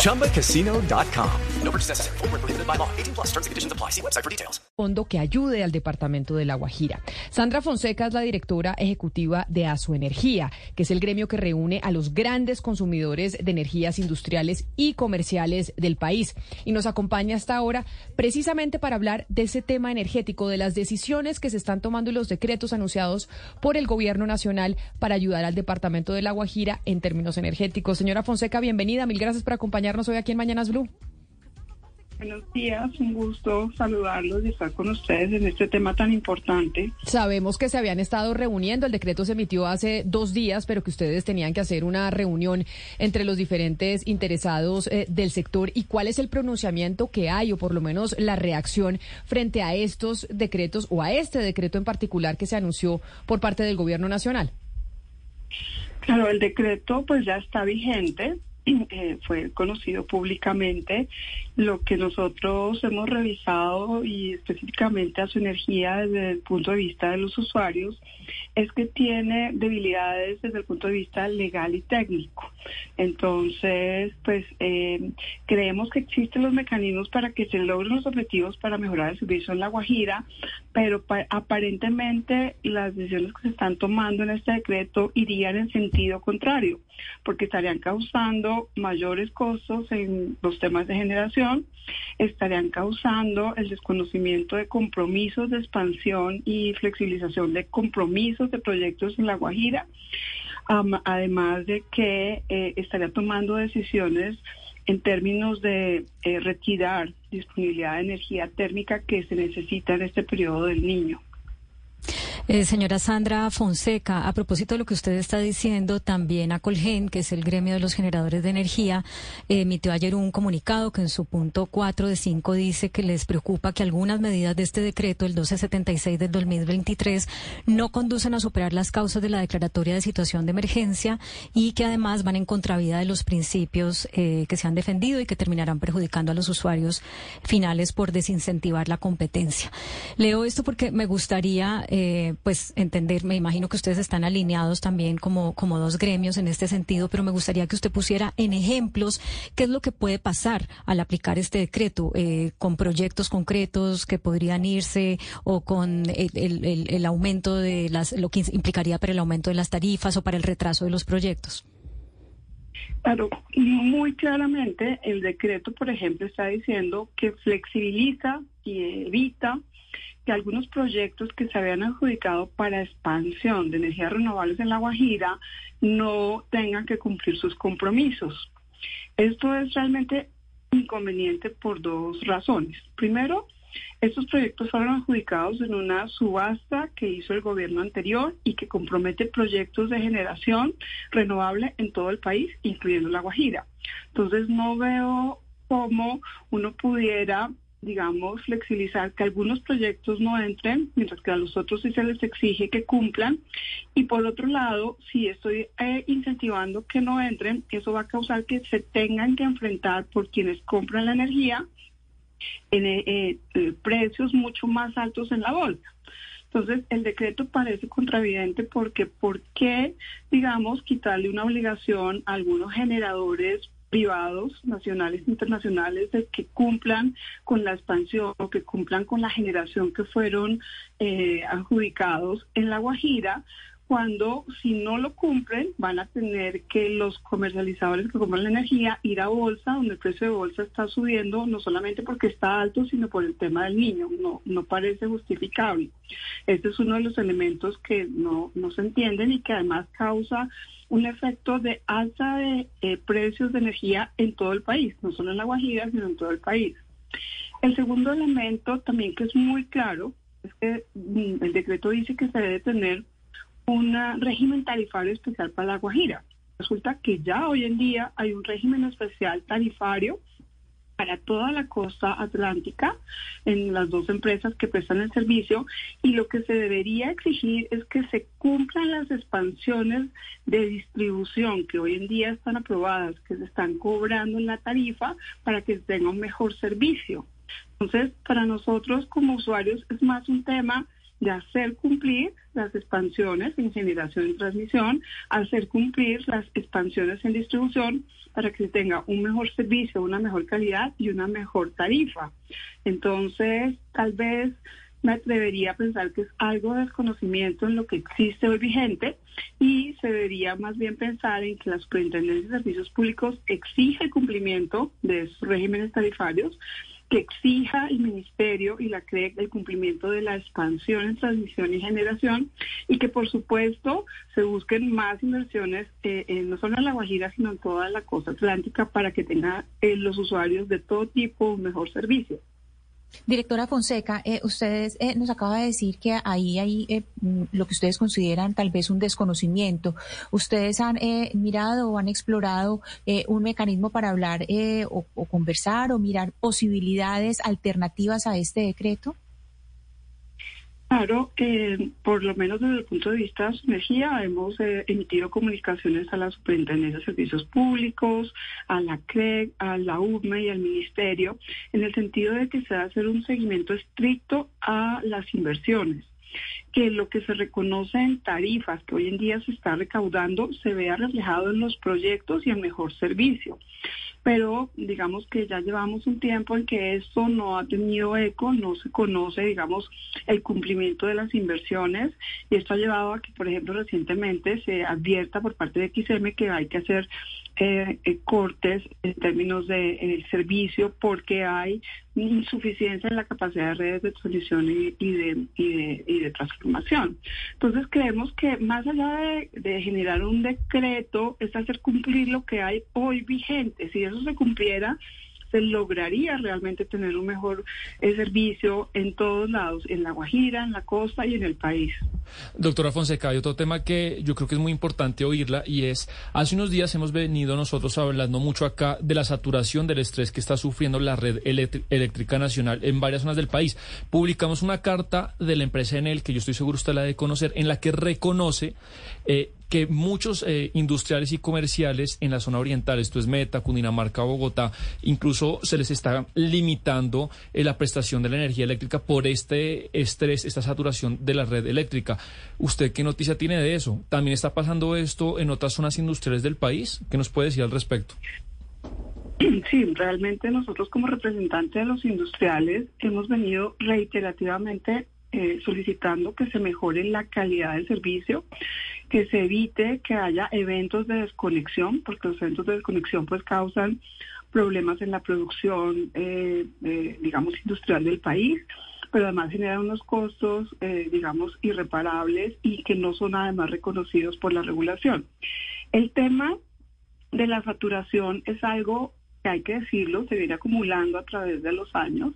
ChumbaCasino.com. No purchase necessary. Full prohibited by law. 18 plus terms and conditions apply. See website for details. Fondo que ayude al departamento de La Guajira. Sandra Fonseca es la directora ejecutiva de Asu Energía, que es el gremio que reúne a los grandes consumidores de energías industriales y comerciales del país. Y nos acompaña hasta ahora precisamente para hablar de ese tema energético, de las decisiones que se están tomando y los decretos anunciados por el gobierno nacional para ayudar al departamento de La Guajira en términos energéticos. Señora Fonseca, bienvenida. Mil gracias por acompañarnos hoy aquí en Mañanas Blue. Buenos días, un gusto saludarlos y estar con ustedes en este tema tan importante. Sabemos que se habían estado reuniendo, el decreto se emitió hace dos días, pero que ustedes tenían que hacer una reunión entre los diferentes interesados eh, del sector. ¿Y cuál es el pronunciamiento que hay, o por lo menos la reacción frente a estos decretos o a este decreto en particular que se anunció por parte del Gobierno Nacional? Claro, el decreto pues ya está vigente, fue conocido públicamente. Lo que nosotros hemos revisado y específicamente a su energía desde el punto de vista de los usuarios es que tiene debilidades desde el punto de vista legal y técnico. Entonces, pues eh, creemos que existen los mecanismos para que se logren los objetivos para mejorar el servicio en La Guajira, pero aparentemente las decisiones que se están tomando en este decreto irían en sentido contrario, porque estarían causando mayores costos en los temas de generación, estarían causando el desconocimiento de compromisos de expansión y flexibilización de compromisos de proyectos en La Guajira, además de que eh, estaría tomando decisiones en términos de eh, retirar disponibilidad de energía térmica que se necesita en este periodo del niño. Eh, señora Sandra Fonseca, a propósito de lo que usted está diciendo, también a Colgen, que es el gremio de los generadores de energía, emitió ayer un comunicado que en su punto 4 de 5 dice que les preocupa que algunas medidas de este decreto, el 1276 del 2023, no conducen a superar las causas de la declaratoria de situación de emergencia y que además van en contravida de los principios eh, que se han defendido y que terminarán perjudicando a los usuarios finales por desincentivar la competencia. Leo esto porque me gustaría eh, pues entender, me imagino que ustedes están alineados también como, como dos gremios en este sentido, pero me gustaría que usted pusiera en ejemplos qué es lo que puede pasar al aplicar este decreto, eh, con proyectos concretos que podrían irse o con el, el, aumento de las, lo que implicaría para el aumento de las tarifas o para el retraso de los proyectos. Claro, muy claramente el decreto, por ejemplo, está diciendo que flexibiliza y evita que algunos proyectos que se habían adjudicado para expansión de energías renovables en La Guajira no tengan que cumplir sus compromisos. Esto es realmente inconveniente por dos razones. Primero, estos proyectos fueron adjudicados en una subasta que hizo el gobierno anterior y que compromete proyectos de generación renovable en todo el país, incluyendo La Guajira. Entonces no veo cómo uno pudiera digamos, flexibilizar que algunos proyectos no entren, mientras que a los otros sí se les exige que cumplan. Y por otro lado, si estoy eh, incentivando que no entren, eso va a causar que se tengan que enfrentar por quienes compran la energía en eh, eh, precios mucho más altos en la bolsa. Entonces, el decreto parece contravidente porque ¿por qué, digamos, quitarle una obligación a algunos generadores privados, nacionales e internacionales, de que cumplan con la expansión o que cumplan con la generación que fueron eh, adjudicados en La Guajira, cuando si no lo cumplen van a tener que los comercializadores que compran la energía ir a bolsa, donde el precio de bolsa está subiendo, no solamente porque está alto, sino por el tema del niño. No, no parece justificable. Este es uno de los elementos que no, no se entienden y que además causa un efecto de alza de eh, precios de energía en todo el país, no solo en La Guajira, sino en todo el país. El segundo elemento también que es muy claro es que mm, el decreto dice que se debe tener un régimen tarifario especial para La Guajira. Resulta que ya hoy en día hay un régimen especial tarifario para toda la costa atlántica en las dos empresas que prestan el servicio y lo que se debería exigir es que se cumplan las expansiones de distribución que hoy en día están aprobadas, que se están cobrando en la tarifa para que tenga un mejor servicio. Entonces, para nosotros como usuarios es más un tema de hacer cumplir las expansiones en generación y transmisión, hacer cumplir las expansiones en distribución para que se tenga un mejor servicio, una mejor calidad y una mejor tarifa. Entonces, tal vez me atrevería a pensar que es algo de desconocimiento en lo que existe hoy vigente y se debería más bien pensar en que la Superintendencia de Servicios Públicos exige cumplimiento de esos regímenes tarifarios que exija el Ministerio y la CREC el cumplimiento de la expansión en transmisión y generación y que por supuesto se busquen más inversiones eh, no solo en La Guajira sino en toda la costa atlántica para que tengan eh, los usuarios de todo tipo un mejor servicio. Directora Fonseca, eh, ustedes eh, nos acaba de decir que ahí hay eh, mm, lo que ustedes consideran tal vez un desconocimiento. ¿Ustedes han mirado o han explorado un mecanismo para hablar o, o, conversar o mirar posibilidades alternativas a este decreto? Claro, eh, por lo menos desde el punto de vista de energía, hemos eh, emitido comunicaciones a la Superintendencia de Servicios Públicos, a la CREG, a la UME y al Ministerio, en el sentido de que se va a hacer un seguimiento estricto a las inversiones que lo que se reconoce en tarifas que hoy en día se está recaudando se vea reflejado en los proyectos y en mejor servicio. Pero digamos que ya llevamos un tiempo en que esto no ha tenido eco, no se conoce, digamos, el cumplimiento de las inversiones y esto ha llevado a que, por ejemplo, recientemente se advierta por parte de XM que hay que hacer eh, eh, cortes en términos de eh, servicio porque hay insuficiencia en la capacidad de redes de transmisión y, de, y, de, transformación. Entonces creemos que más allá de, de, generar un decreto es hacer cumplir lo que hay hoy vigente. Si eso se cumpliera, se lograría realmente tener un mejor eh, servicio en todos lados, en La Guajira, en la costa y en el país. Doctora Fonseca, hay otro tema que yo creo que es muy importante oírla y es, hace unos días hemos venido nosotros hablando mucho acá de la saturación del estrés que está sufriendo la red eléctrica nacional en varias zonas del país. Publicamos una carta de la empresa Enel, que yo estoy seguro usted la de conocer, en la que reconoce eh, que muchos eh, industriales y comerciales en la zona oriental, esto es Meta, Cundinamarca, Bogotá, incluso se les está limitando eh, la prestación de la energía eléctrica por este estrés, esta saturación de la red eléctrica. ¿Usted qué noticia tiene de eso? ¿También está pasando esto en otras zonas industriales del país? ¿Qué nos puede decir al respecto? Sí, realmente nosotros como representantes de los industriales hemos venido reiterativamente eh, solicitando que se mejore la calidad del servicio, que se evite que haya eventos de desconexión, porque los eventos de desconexión pues causan problemas en la producción, eh, eh, digamos, industrial del país, pero además generan unos costos, digamos, irreparables y que no son además reconocidos por la regulación. El tema de la saturación es algo que hay que decirlo, se viene acumulando a través de los años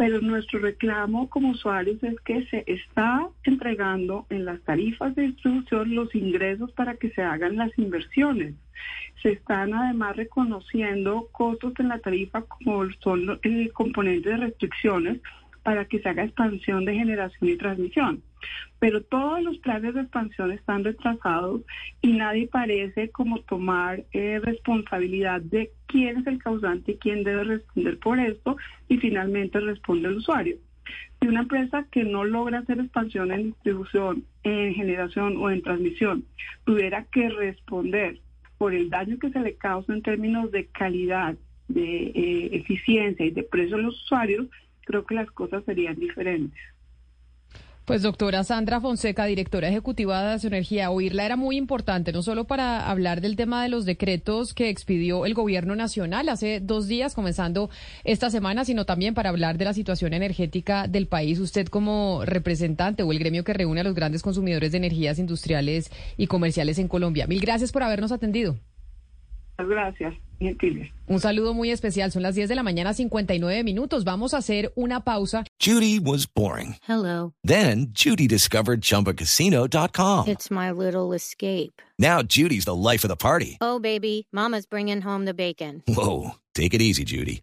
pero nuestro reclamo como usuarios es que se está entregando en las tarifas de distribución los ingresos para que se hagan las inversiones. Se están además reconociendo costos en la tarifa como son el de restricciones para que se haga expansión de generación y transmisión. Pero todos los planes de expansión están retrasados y nadie parece como tomar eh, responsabilidad de quién es el causante y quién debe responder por esto y finalmente responde el usuario. Si una empresa que no logra hacer expansión en distribución, en generación o en transmisión tuviera que responder por el daño que se le causa en términos de calidad, de eh, eficiencia y de precio a los usuarios, creo que las cosas serían diferentes. Pues doctora Sandra Fonseca, directora ejecutiva de Energía, oírla era muy importante, no solo para hablar del tema de los decretos que expidió el gobierno nacional hace dos días, comenzando esta semana, sino también para hablar de la situación energética del país. Usted como representante o el gremio que reúne a los grandes consumidores de energías industriales y comerciales en Colombia. Mil gracias por habernos atendido. Gracias. Un saludo muy especial. Son las 10 de la mañana, 59 minutos. Vamos a hacer una pausa. Judy was boring. Hello. Then Judy discovered chumbacasino.com. It's my little escape. Now Judy's the life of the party. Oh, baby. Mama's bringing home the bacon. Whoa. Take it easy, Judy.